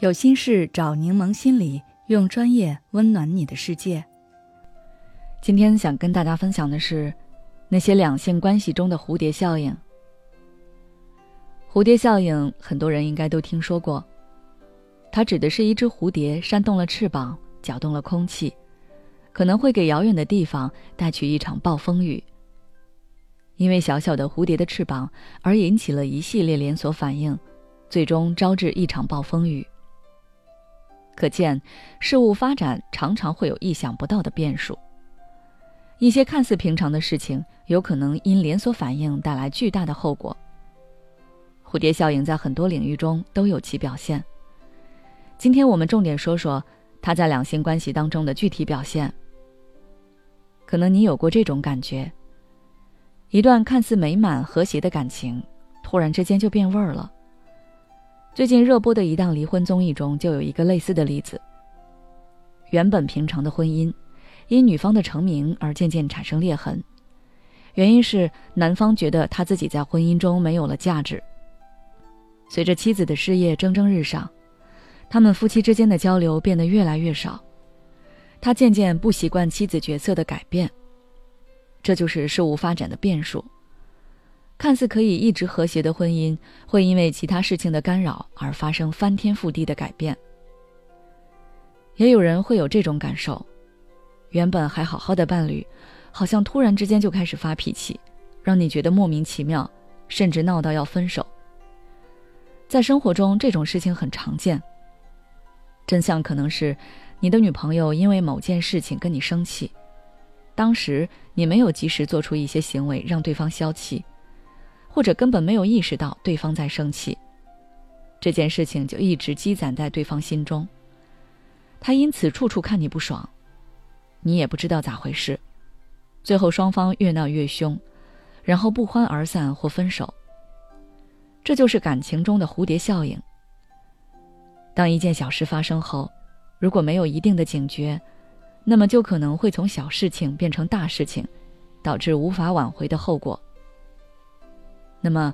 有心事找柠檬心理，用专业温暖你的世界。今天想跟大家分享的是，那些两性关系中的蝴蝶效应。蝴蝶效应，很多人应该都听说过。它指的是一只蝴蝶扇动了翅膀，搅动了空气，可能会给遥远的地方带去一场暴风雨。因为小小的蝴蝶的翅膀而引起了一系列连锁反应，最终招致一场暴风雨。可见，事物发展常常会有意想不到的变数。一些看似平常的事情，有可能因连锁反应带来巨大的后果。蝴蝶效应在很多领域中都有其表现。今天我们重点说说它在两性关系当中的具体表现。可能你有过这种感觉：一段看似美满和谐的感情，突然之间就变味儿了。最近热播的一档离婚综艺中，就有一个类似的例子。原本平常的婚姻，因女方的成名而渐渐产生裂痕。原因是男方觉得他自己在婚姻中没有了价值。随着妻子的事业蒸蒸日上，他们夫妻之间的交流变得越来越少。他渐渐不习惯妻子角色的改变。这就是事物发展的变数。看似可以一直和谐的婚姻，会因为其他事情的干扰而发生翻天覆地的改变。也有人会有这种感受：原本还好好的伴侣，好像突然之间就开始发脾气，让你觉得莫名其妙，甚至闹到要分手。在生活中，这种事情很常见。真相可能是，你的女朋友因为某件事情跟你生气，当时你没有及时做出一些行为让对方消气。或者根本没有意识到对方在生气，这件事情就一直积攒在对方心中。他因此处处看你不爽，你也不知道咋回事，最后双方越闹越凶，然后不欢而散或分手。这就是感情中的蝴蝶效应。当一件小事发生后，如果没有一定的警觉，那么就可能会从小事情变成大事情，导致无法挽回的后果。那么，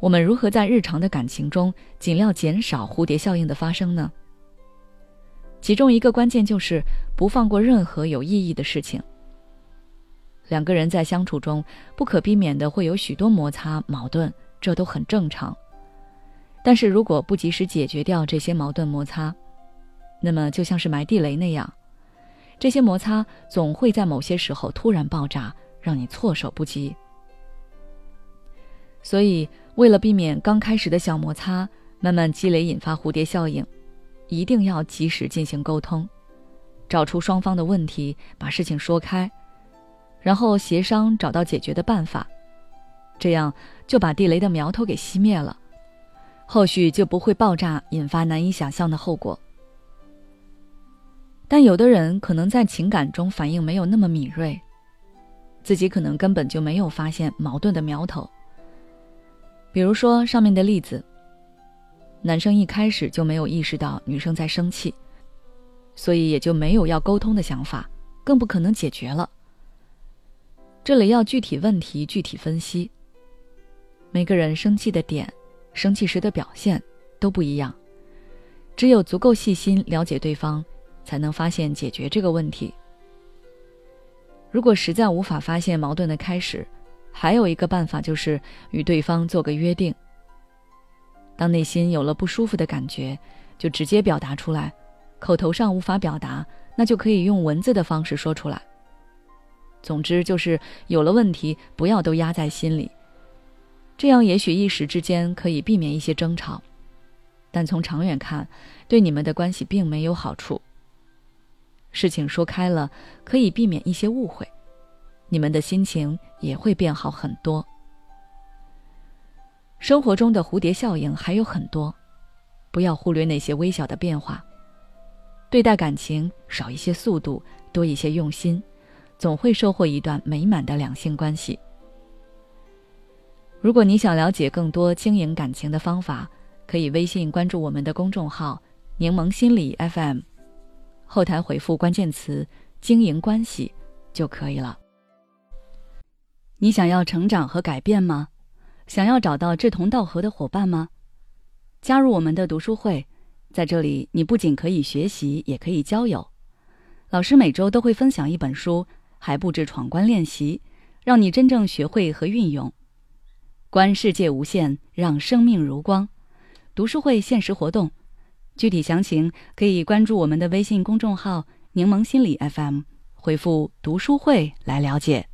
我们如何在日常的感情中尽量减少蝴蝶效应的发生呢？其中一个关键就是不放过任何有意义的事情。两个人在相处中不可避免的会有许多摩擦矛盾，这都很正常。但是如果不及时解决掉这些矛盾摩擦，那么就像是埋地雷那样，这些摩擦总会在某些时候突然爆炸，让你措手不及。所以，为了避免刚开始的小摩擦慢慢积累引发蝴蝶效应，一定要及时进行沟通，找出双方的问题，把事情说开，然后协商找到解决的办法，这样就把地雷的苗头给熄灭了，后续就不会爆炸，引发难以想象的后果。但有的人可能在情感中反应没有那么敏锐，自己可能根本就没有发现矛盾的苗头。比如说上面的例子，男生一开始就没有意识到女生在生气，所以也就没有要沟通的想法，更不可能解决了。这里要具体问题具体分析。每个人生气的点、生气时的表现都不一样，只有足够细心了解对方，才能发现解决这个问题。如果实在无法发现矛盾的开始，还有一个办法就是与对方做个约定。当内心有了不舒服的感觉，就直接表达出来；口头上无法表达，那就可以用文字的方式说出来。总之就是有了问题，不要都压在心里。这样也许一时之间可以避免一些争吵，但从长远看，对你们的关系并没有好处。事情说开了，可以避免一些误会。你们的心情也会变好很多。生活中的蝴蝶效应还有很多，不要忽略那些微小的变化。对待感情少一些速度，多一些用心，总会收获一段美满的两性关系。如果你想了解更多经营感情的方法，可以微信关注我们的公众号“柠檬心理 FM”，后台回复关键词“经营关系”就可以了。你想要成长和改变吗？想要找到志同道合的伙伴吗？加入我们的读书会，在这里，你不仅可以学习，也可以交友。老师每周都会分享一本书，还布置闯关练习，让你真正学会和运用。观世界无限，让生命如光。读书会限时活动，具体详情可以关注我们的微信公众号“柠檬心理 FM”，回复“读书会”来了解。